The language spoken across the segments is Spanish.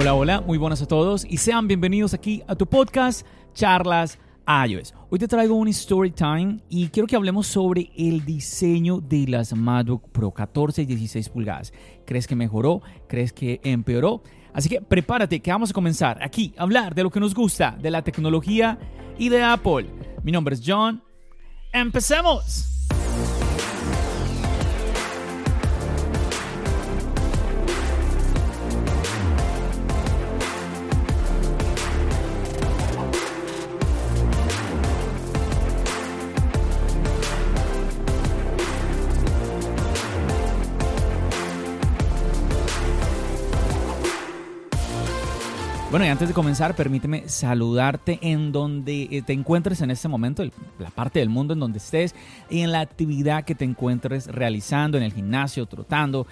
Hola, hola, muy buenas a todos y sean bienvenidos aquí a tu podcast Charlas iOS. Hoy te traigo un story time y quiero que hablemos sobre el diseño de las MacBook Pro 14 y 16 pulgadas. ¿Crees que mejoró? ¿Crees que empeoró? Así que prepárate que vamos a comenzar aquí a hablar de lo que nos gusta, de la tecnología y de Apple. Mi nombre es John. ¡Empecemos! Bueno, y antes de comenzar, permíteme saludarte en donde eh, te encuentres en este momento, la parte del mundo en donde estés y en la actividad que te encuentres realizando, en el gimnasio, trotando,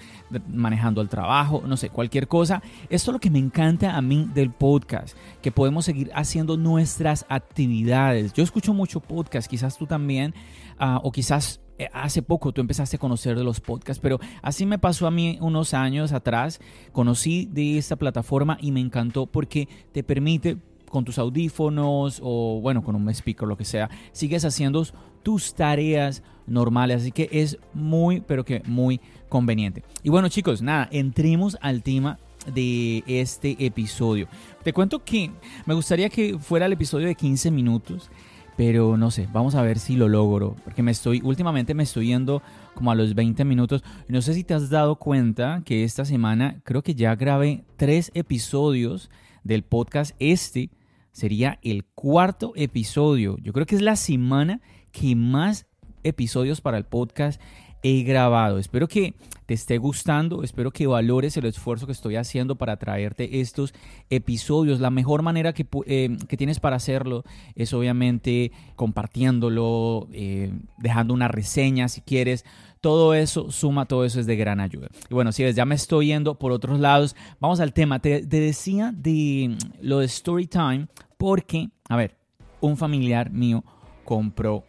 manejando el trabajo, no sé, cualquier cosa. Esto es lo que me encanta a mí del podcast, que podemos seguir haciendo nuestras actividades. Yo escucho mucho podcast, quizás tú también, ah, o quizás hace poco tú empezaste a conocer de los podcasts, pero así me pasó a mí unos años atrás. Conocí de esta plataforma y me encantó porque te permite con tus audífonos o bueno, con un speaker, lo que sea, sigues haciendo tus tareas normales. Así que es muy, pero que muy conveniente. Y bueno chicos, nada, entremos al tema de este episodio. Te cuento que me gustaría que fuera el episodio de 15 minutos pero no sé, vamos a ver si lo logro, porque me estoy, últimamente me estoy yendo como a los 20 minutos. No sé si te has dado cuenta que esta semana creo que ya grabé tres episodios del podcast. Este sería el cuarto episodio. Yo creo que es la semana que más episodios para el podcast he grabado. Espero que te esté gustando, espero que valores el esfuerzo que estoy haciendo para traerte estos episodios. La mejor manera que, eh, tienes para hacerlo es obviamente compartiéndolo, eh, dejando una reseña si quieres. Todo eso suma, todo eso es de gran ayuda. Y bueno, si ves, ya me estoy yendo por otros lados. Vamos al tema. Te, decía de lo de Storytime porque, a ver, un familiar mío compró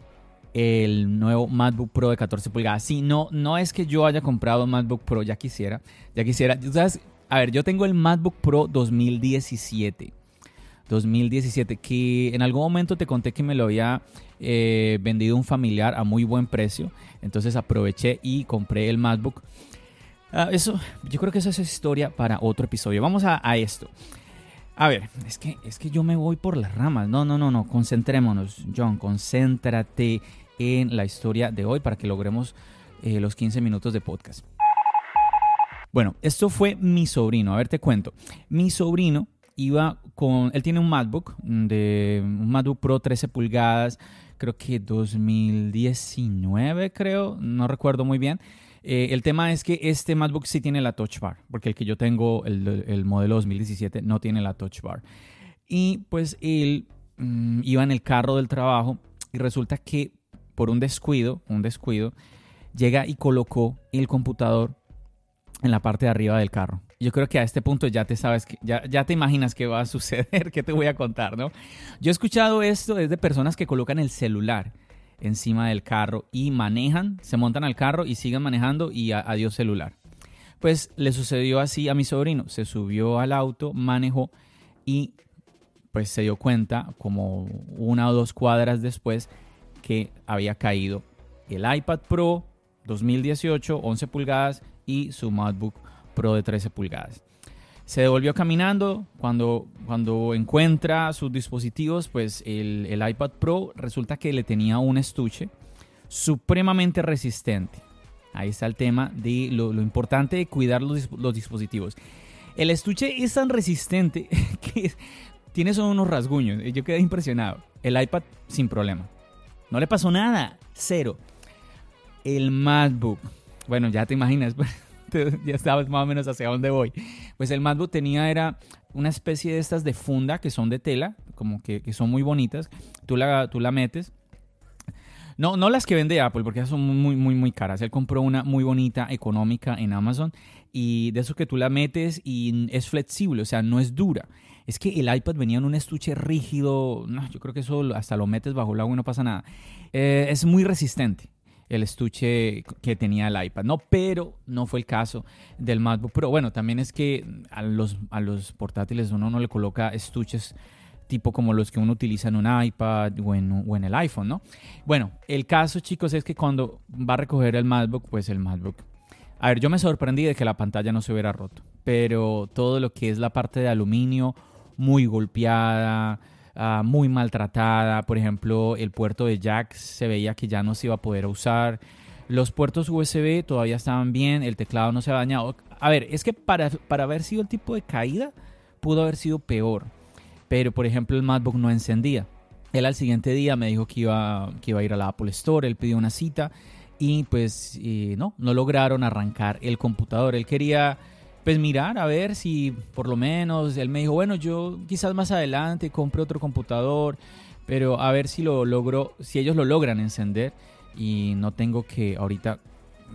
el nuevo MacBook Pro de 14 pulgadas. Sí, no, no es que yo haya comprado MacBook Pro, ya quisiera, ya quisiera. ¿Sabes? A ver, yo tengo el MacBook Pro 2017. 2017, que en algún momento te conté que me lo había eh, vendido un familiar a muy buen precio. Entonces aproveché y compré el MacBook. Ah, eso, yo creo que esa es historia para otro episodio. Vamos a, a esto. A ver, es que, es que yo me voy por las ramas. No, no, no, no. Concentrémonos, John. Concéntrate en la historia de hoy para que logremos eh, los 15 minutos de podcast. Bueno, esto fue mi sobrino. A ver, te cuento. Mi sobrino iba con. Él tiene un MacBook, de un MacBook Pro 13 pulgadas, creo que 2019, creo, no recuerdo muy bien. Eh, el tema es que este MacBook sí tiene la Touch Bar, porque el que yo tengo, el, modelo 2017, no tiene la Touch Bar. Y pues él mm, iba en el carro del trabajo y resulta que por un descuido, un descuido, llega y colocó el computador en la parte de arriba del carro. Yo creo que a este punto ya te sabes, que, ya, ya te imaginas qué va a suceder, qué te voy a contar, ¿no? Yo he escuchado esto desde personas que colocan el celular encima del carro y manejan, se montan al carro y siguen manejando y adiós celular. Pues le sucedió así a mi sobrino, se subió al auto, manejó y pues se dio cuenta como una o dos cuadras después que había caído el iPad Pro 2018, 11 pulgadas y su MacBook Pro de 13 pulgadas. Se devolvió caminando. Cuando, cuando encuentra sus dispositivos, pues el, iPad Pro resulta que le tenía un estuche supremamente resistente. Ahí está el tema de lo, importante de cuidar los, los, dispositivos. El estuche es tan resistente que tiene solo unos rasguños. Yo quedé impresionado. El iPad sin problema. No le pasó nada. Cero. el MacBook. Bueno, ya te imaginas, ya sabes más o menos hacia dónde voy. Pues el MacBook tenía, era una especie de estas de funda que son de tela, como que, que son muy bonitas. Tú la, tú la metes no, no las que vende Apple, porque esas son muy, muy, muy caras. Él compró una muy bonita, económica en Amazon. Y de eso que tú la metes y es flexible, o sea, no es dura. Es que el iPad venía en un estuche rígido. No, yo creo que eso hasta lo metes bajo el agua y no pasa nada. Eh, es muy resistente el estuche que tenía el iPad, ¿no? Pero no fue el caso del MacBook Pro. Bueno, también es que a los, a los portátiles uno no le coloca estuches tipo como los que uno utiliza en un iPad o en, el iPhone, ¿no? Bueno, el caso, chicos, es que cuando va a recoger el MacBook, pues el MacBook... A ver, yo me sorprendí de que la pantalla no se hubiera roto, pero todo lo que es la parte de aluminio, muy golpeada, ah, muy maltratada. Por ejemplo, el puerto de jack se veía que ya no se iba a poder usar. Los puertos USB todavía estaban bien, el teclado no se ha dañado. A ver, es que para, para haber sido el tipo de caída, pudo haber sido peor pero por ejemplo el MacBook no encendía. Él al siguiente día me dijo que iba, que iba a ir a la Apple Store, él pidió una cita y pues no, no lograron arrancar el computador. Él quería pues mirar a ver si por lo menos, él me dijo, bueno, yo quizás más adelante compre otro computador, pero a ver si lo logro, si ellos lo logran encender y no tengo que ahorita,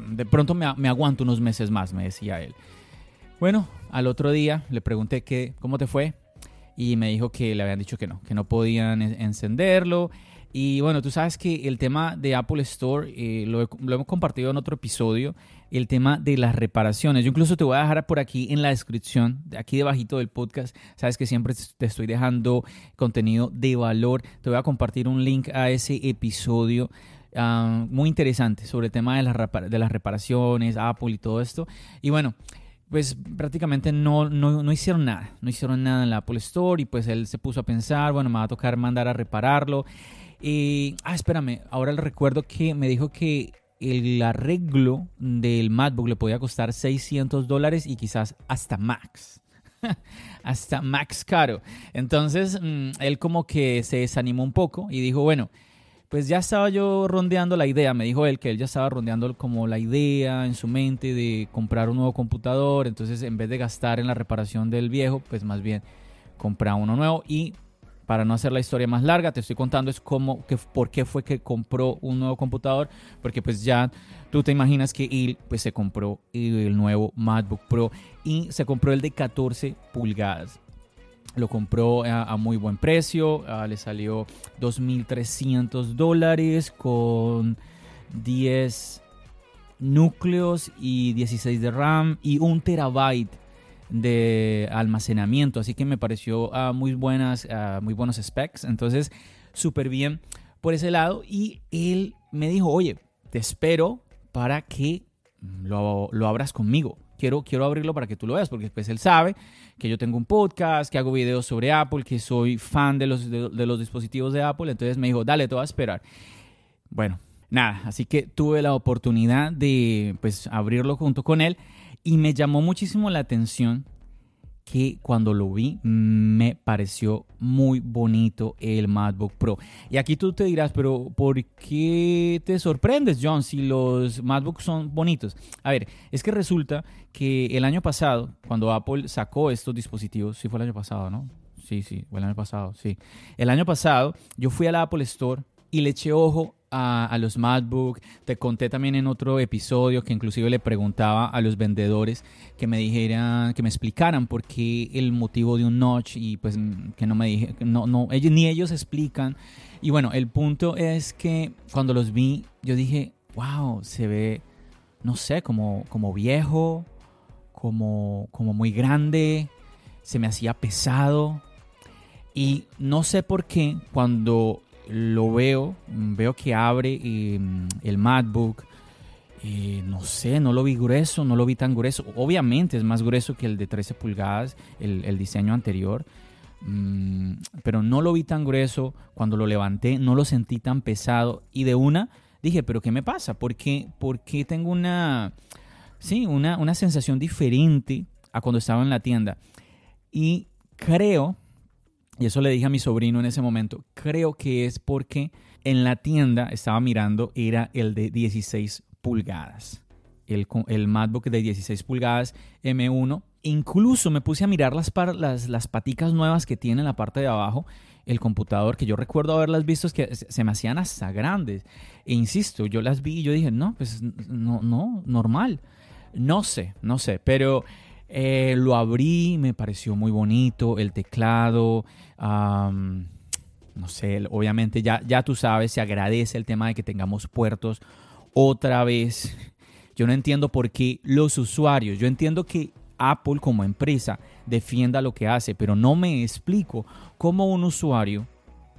de pronto me, me aguanto unos meses más, me decía él. Bueno, al otro día le pregunté que, ¿cómo te fue? y me dijo que le habían dicho que no, que no podían encenderlo. Y bueno, tú sabes que el tema de Apple Store eh, lo, hemos compartido en otro episodio, el tema de las reparaciones. Yo incluso te voy a dejar por aquí en la descripción, aquí debajito del podcast. Sabes que siempre te estoy dejando contenido de valor. Te voy a compartir un link a ese episodio. Ah, muy interesante sobre el tema de las, de las reparaciones, Apple y todo esto. Y bueno, pues prácticamente no, no, hicieron nada, no hicieron nada en la Apple Store y pues él se puso a pensar, bueno, me va a tocar mandar a repararlo. Ah, espérame, ahora le recuerdo que me dijo que el arreglo del MacBook le podía costar 600 dólares y quizás hasta max. hasta max caro. Entonces, mm, él como que se desanimó un poco y dijo, bueno, pues ya estaba yo rondeando la idea, me dijo él que él ya estaba rondeando como la idea en su mente de comprar un nuevo computador, entonces en vez de gastar en la reparación del viejo, pues más bien comprar uno nuevo y para no hacer la historia más larga, te estoy contando es cómo, que, por qué fue que compró un nuevo computador, porque pues ya tú te imaginas que él pues se compró el nuevo MacBook Pro y se compró el de 14 pulgadas. Lo compró a, muy buen precio, le salió 2.300 dólares con 10 núcleos y 16 de RAM y un terabyte de almacenamiento. Así que me pareció muy, buenas, muy buenos specs. Entonces, súper bien por ese lado. Y él me dijo, oye, te espero para que lo, lo abras conmigo quiero, quiero abrirlo para que tú lo veas, porque después él sabe que yo tengo un podcast, que hago videos sobre Apple, que soy fan de los, de, los dispositivos de Apple. Entonces me dijo, dale, te voy a esperar. Bueno, nada, así que tuve la oportunidad de pues abrirlo junto con él y me llamó muchísimo la atención que cuando lo vi me pareció muy bonito el MacBook Pro. Y aquí tú te dirás, pero ¿por qué te sorprendes, John, si los MacBooks son bonitos? A ver, es que resulta que el año pasado, cuando Apple sacó estos dispositivos, sí fue el año pasado, ¿no? Sí, sí, fue el año pasado, sí. El año pasado yo fui a la Apple Store y le eché ojo a, los MacBook. Te conté también en otro episodio que inclusive le preguntaba a los vendedores que me dijeran, que me explicaran por qué el motivo de un notch y pues que no me dije, no, no, ni ellos explican. Y bueno, el punto es que cuando los vi, yo dije, wow, se ve, no sé, como, como viejo, como, como muy grande, se me hacía pesado. Y no sé por qué cuando lo veo, veo que abre em, el MacBook. Eh, no sé, no lo vi grueso, no lo vi tan grueso. Obviamente es más grueso que el de 13 pulgadas, el, diseño anterior. Mm, pero no lo vi tan grueso. Cuando lo levanté, no lo sentí tan pesado. Y de una dije, ¿pero qué me pasa? ¿Por qué, tengo una, sí, una, una sensación diferente a cuando estaba en la tienda? Y creo y eso le dije a mi sobrino en ese momento. Creo que es porque en la tienda estaba mirando, era el de 16 pulgadas. El, el MacBook de 16 pulgadas M1. Incluso me puse a mirar las, las, las paticas nuevas que tiene en la parte de abajo el computador, que yo recuerdo haberlas visto, que se me hacían hasta grandes. E insisto, yo las vi y yo dije, no, pues no, no, normal. No sé, no sé, pero eh, lo abrí, me pareció muy bonito, el teclado, no sé, obviamente ya, ya tú sabes, se agradece el tema de que tengamos puertos otra vez. Yo no entiendo por qué los usuarios, yo entiendo que Apple como empresa defienda lo que hace, pero no me explico cómo un usuario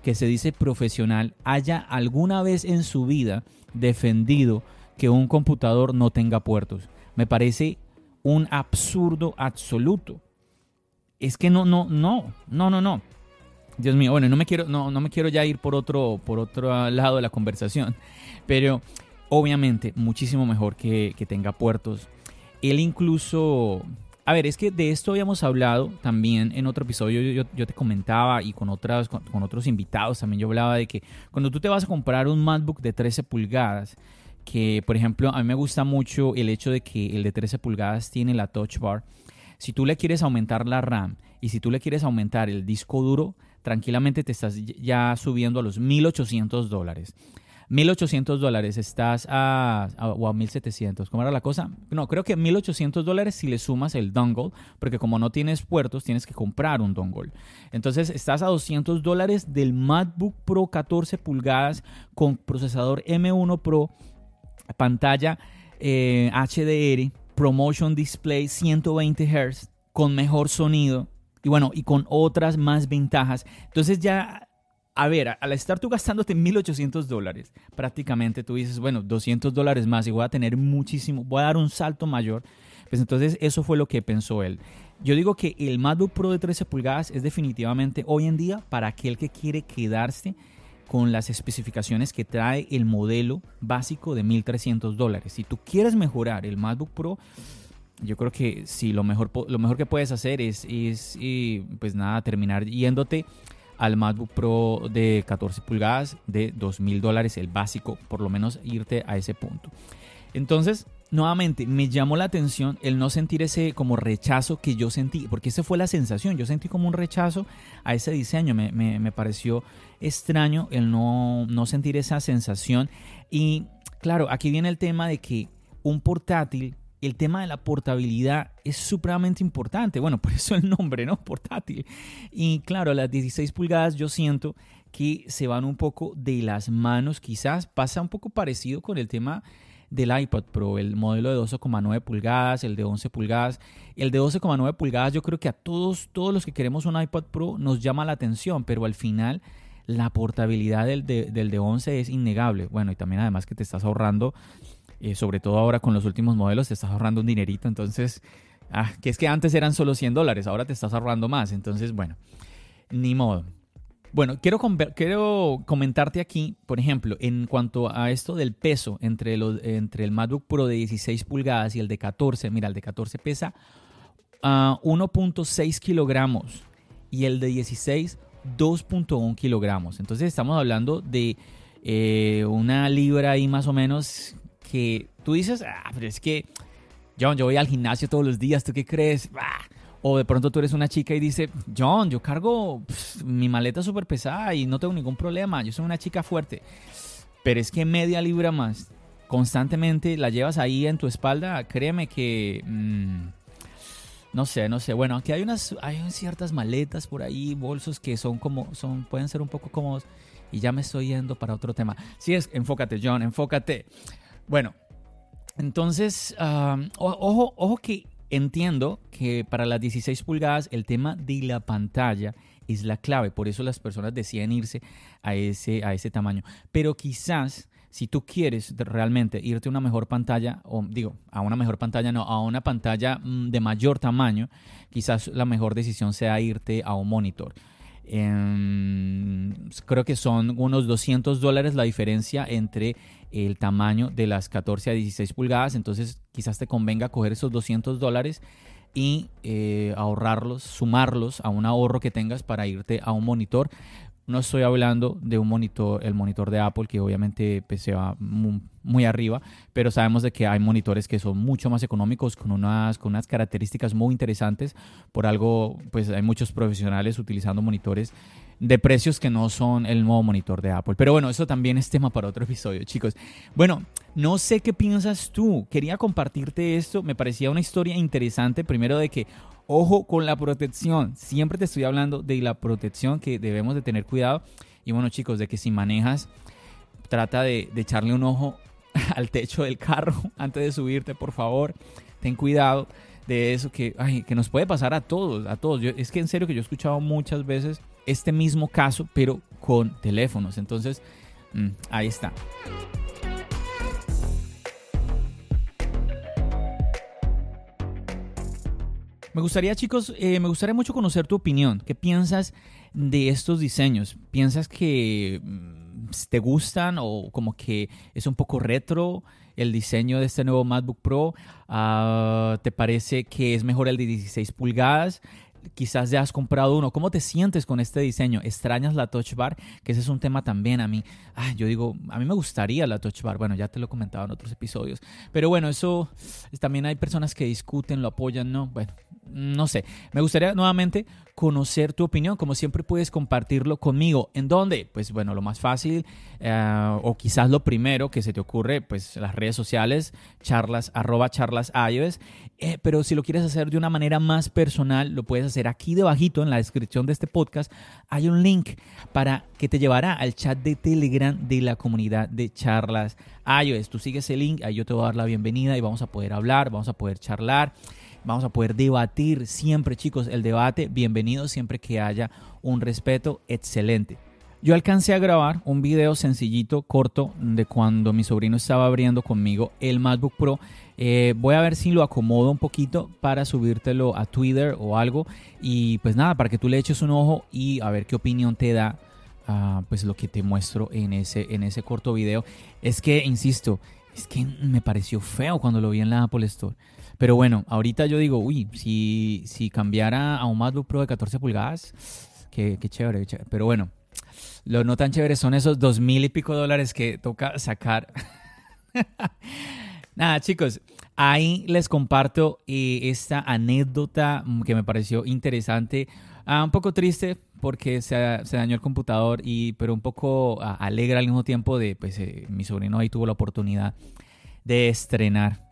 que se dice profesional haya alguna vez en su vida defendido que un computador no tenga puertos. Me parece un absurdo absoluto. Es que no, no, no, no, no, no. Dios mío, bueno, no me quiero, no, no me quiero ya ir por otro, por otro lado de la conversación, pero obviamente muchísimo mejor que, que tenga puertos. Él incluso a ver, es que de esto habíamos hablado también en otro episodio. Yo, te comentaba y con, otras, con, otros invitados también yo hablaba de que cuando tú te vas a comprar un MacBook de 13 pulgadas, que por ejemplo a mí me gusta mucho el hecho de que el de 13 pulgadas tiene la touch bar. Si tú le quieres aumentar la RAM y si tú le quieres aumentar el disco duro, tranquilamente te estás ya subiendo a los 1800 dólares. 1.800 dólares, estás a, o a 1.700, ¿cómo era la cosa? No, creo que 1.800 dólares si le sumas el dongle, porque como no tienes puertos, tienes que comprar un dongle. Entonces estás a 200 dólares del MacBook Pro 14 pulgadas con procesador M1 Pro, pantalla eh, HDR, Promotion Display 120 Hz, con mejor sonido y bueno, y con otras más ventajas. Entonces ya a ver, al estar tú gastándote 1.800 dólares, prácticamente tú dices, bueno, 200 dólares más y voy a tener muchísimo, voy a dar un salto mayor. Pues entonces eso fue lo que pensó él. Yo digo que el MacBook Pro de 13 pulgadas es definitivamente hoy en día para aquel que quiere quedarse con las especificaciones que trae el modelo básico de 1.300 dólares. Si tú quieres mejorar el MacBook Pro, yo creo que sí, lo mejor, lo mejor que puedes hacer es, es pues nada, terminar yéndote al MacBook Pro de 14 pulgadas de 2 mil dólares, el básico, por lo menos irte a ese punto. Entonces, nuevamente, me llamó la atención el no sentir ese como rechazo que yo sentí, porque esa fue la sensación, yo sentí como un rechazo a ese diseño, me, me, pareció extraño el no, no sentir esa sensación. Y claro, aquí viene el tema de que un portátil el tema de la portabilidad es supremamente importante. Bueno, por eso el nombre, ¿no? Portátil. Y claro, las 16 pulgadas yo siento que se van un poco de las manos. Quizás pasa un poco parecido con el tema del iPad Pro, el modelo de 12,9 pulgadas, el de 11 pulgadas. El de 12,9 pulgadas yo creo que a todos, todos los que queremos un iPad Pro nos llama la atención, pero al final la portabilidad del de, del de 11 es innegable. Bueno, y también además que te estás ahorrando eh, sobre todo ahora con los últimos modelos, te estás ahorrando un dinerito, entonces, ah, que es que antes eran solo 100 dólares, ahora te estás ahorrando más, entonces, bueno, ni modo. Bueno, quiero, quiero comentarte aquí, por ejemplo, en cuanto a esto del peso entre, los, el MacBook Pro de 16 pulgadas y el de 14. Mira, el de 14 pesa 1.6 ah, kilogramos y el de 16 2.1 kilogramos. Entonces estamos hablando de eh, una libra ahí más o menos que tú dices, ah, pero es que, John, yo voy al gimnasio todos los días, ¿tú qué crees? Ah. O de pronto tú eres una chica y dice, John, yo cargo mi maleta súper pesada y no tengo ningún problema, yo soy una chica fuerte. Pero es que media libra más constantemente la llevas ahí en tu espalda, créeme que... Mm, no sé, no sé. Bueno, aquí hay unas, hay ciertas maletas por ahí, bolsos que son como, son, pueden ser un poco cómodos. Y ya me estoy yendo para otro tema. Sí es, enfócate, John, enfócate. Bueno, entonces, ojo, ojo que entiendo que para las 16 pulgadas el tema de la pantalla es la clave, por eso las personas deciden irse a ese, a ese tamaño. Pero quizás si tú quieres realmente irte a una mejor pantalla, o digo, a una mejor pantalla, no, a una pantalla mm, de mayor tamaño, quizás la mejor decisión sea irte a un monitor. Creo que son unos 200 dólares la diferencia entre el tamaño de las 14 a 16 pulgadas, entonces quizás te convenga coger esos 200 dólares y eh, ahorrarlos, sumarlos a un ahorro que tengas para irte a un monitor. No estoy hablando de un monitor, el monitor de Apple, que obviamente pues, se va muy, arriba, pero sabemos de que hay monitores que son mucho más económicos, con unas, con unas características muy interesantes. Por algo, pues hay muchos profesionales utilizando monitores de precios que no son el nuevo monitor de Apple. Pero bueno, eso también es tema para otro episodio, chicos. Bueno, no sé qué piensas tú. Quería compartirte esto. Me parecía una historia interesante. Primero de que Ojo con la protección. Siempre te estoy hablando de la protección que debemos de tener cuidado. Y bueno chicos, de que si manejas, trata de, echarle un ojo al techo del carro antes de subirte, por favor. Ten cuidado de eso que, que nos puede pasar a todos, a todos. es que en serio que yo he escuchado muchas veces este mismo caso, pero con teléfonos. Entonces, mm, ahí está. Me gustaría, chicos, eh, me gustaría mucho conocer tu opinión. ¿Qué piensas de estos diseños? ¿Piensas que mm, te gustan o como que es un poco retro el diseño de este nuevo MacBook Pro? Ah, ¿Te parece que es mejor el de 16 pulgadas? quizás ya has comprado uno. ¿Cómo te sientes con este diseño? ¿Extrañas la Touch Bar? Que ese es un tema también a mí. yo digo, a mí me gustaría la Touch Bar. Bueno, ya te lo he comentado en otros episodios. Pero bueno, eso también hay personas que discuten, lo apoyan, ¿no? Bueno, no sé. Me gustaría nuevamente conocer tu opinión. Como siempre puedes compartirlo conmigo. ¿En dónde? Pues bueno, lo más fácil eh, o quizás lo primero que se te ocurre, pues las redes sociales, charlas, arroba charlas iOS. Eh, pero si lo quieres hacer de una manera más personal, lo puedes hacer aquí debajito en la descripción de este podcast. Hay un link para que te llevará al chat de Telegram de la comunidad de charlas iOS. Tú sigues el link, ahí yo te voy a dar la bienvenida y vamos a poder hablar, vamos a poder charlar. Vamos a poder debatir siempre, chicos, el debate. Bienvenido siempre que haya un respeto excelente. Yo alcancé a grabar un video sencillito, corto, de cuando mi sobrino estaba abriendo conmigo el MacBook Pro. Eh, voy a ver si lo acomodo un poquito para subírtelo a Twitter o algo. Y pues nada, para que tú le eches un ojo y a ver qué opinión te da uh, pues lo que te muestro en ese, en ese corto video. Es que, insisto, es que me pareció feo cuando lo vi en la Apple Store. Pero bueno, ahorita yo digo, uy, si, si cambiara a un MacBook Pro de 14 pulgadas, qué, chévere, Pero bueno, lo no tan chévere son esos dos mil y pico dólares que toca sacar. Nada, chicos, ahí les comparto eh, esta anécdota que me pareció interesante. Ah, un poco triste porque se, dañó el computador, y, pero un poco ah, alegre al mismo tiempo de, pues, eh, mi sobrino ahí tuvo la oportunidad de estrenar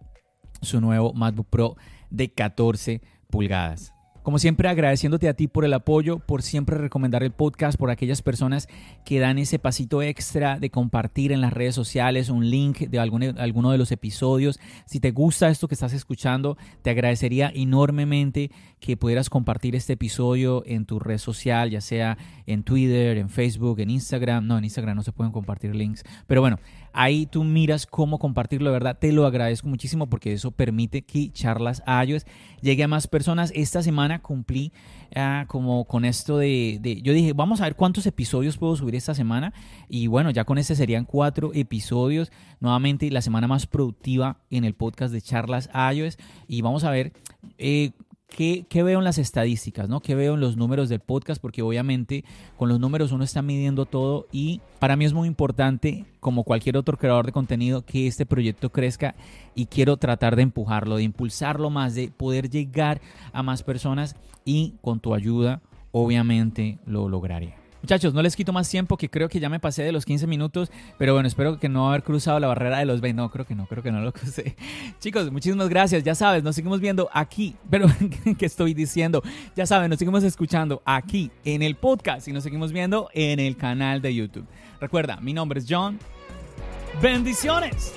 su nuevo MacBook Pro de 14 pulgadas. Como siempre, agradeciéndote a ti por el apoyo, por siempre recomendar el podcast, por aquellas personas que dan ese pasito extra de compartir en las redes sociales un link de alguno de los episodios. Si te gusta esto que estás escuchando, te agradecería enormemente que pudieras compartir este episodio en tu red social, ya sea en Twitter, en Facebook, en Instagram. No, en Instagram no se pueden compartir links. Pero bueno, Ahí tú miras cómo compartirlo, de verdad. Te lo agradezco muchísimo porque eso permite que Charlas a iOS llegue a más personas. Esta semana cumplí ah, como con esto de, Yo dije, vamos a ver cuántos episodios puedo subir esta semana. Y bueno, ya con este serían cuatro episodios. Nuevamente, la semana más productiva en el podcast de Charlas iOS. Y vamos a ver eh, ¿Qué, veo en las estadísticas? ¿no? ¿Qué veo en los números del podcast? Porque obviamente con los números uno está midiendo todo y para mí es muy importante, como cualquier otro creador de contenido, que este proyecto crezca y quiero tratar de empujarlo, de impulsarlo más, de poder llegar a más personas y con tu ayuda obviamente lo lograré. Muchachos, no les quito más tiempo, que creo que ya me pasé de los 15 minutos, pero bueno, espero que no haber cruzado la barrera de los 20. No, creo que no, creo que no lo crucé. Chicos, muchísimas gracias. Ya sabes, nos seguimos viendo aquí, pero ¿qué estoy diciendo? Ya saben, nos seguimos escuchando aquí en el podcast y nos seguimos viendo en el canal de YouTube. Recuerda, mi nombre es John. Bendiciones.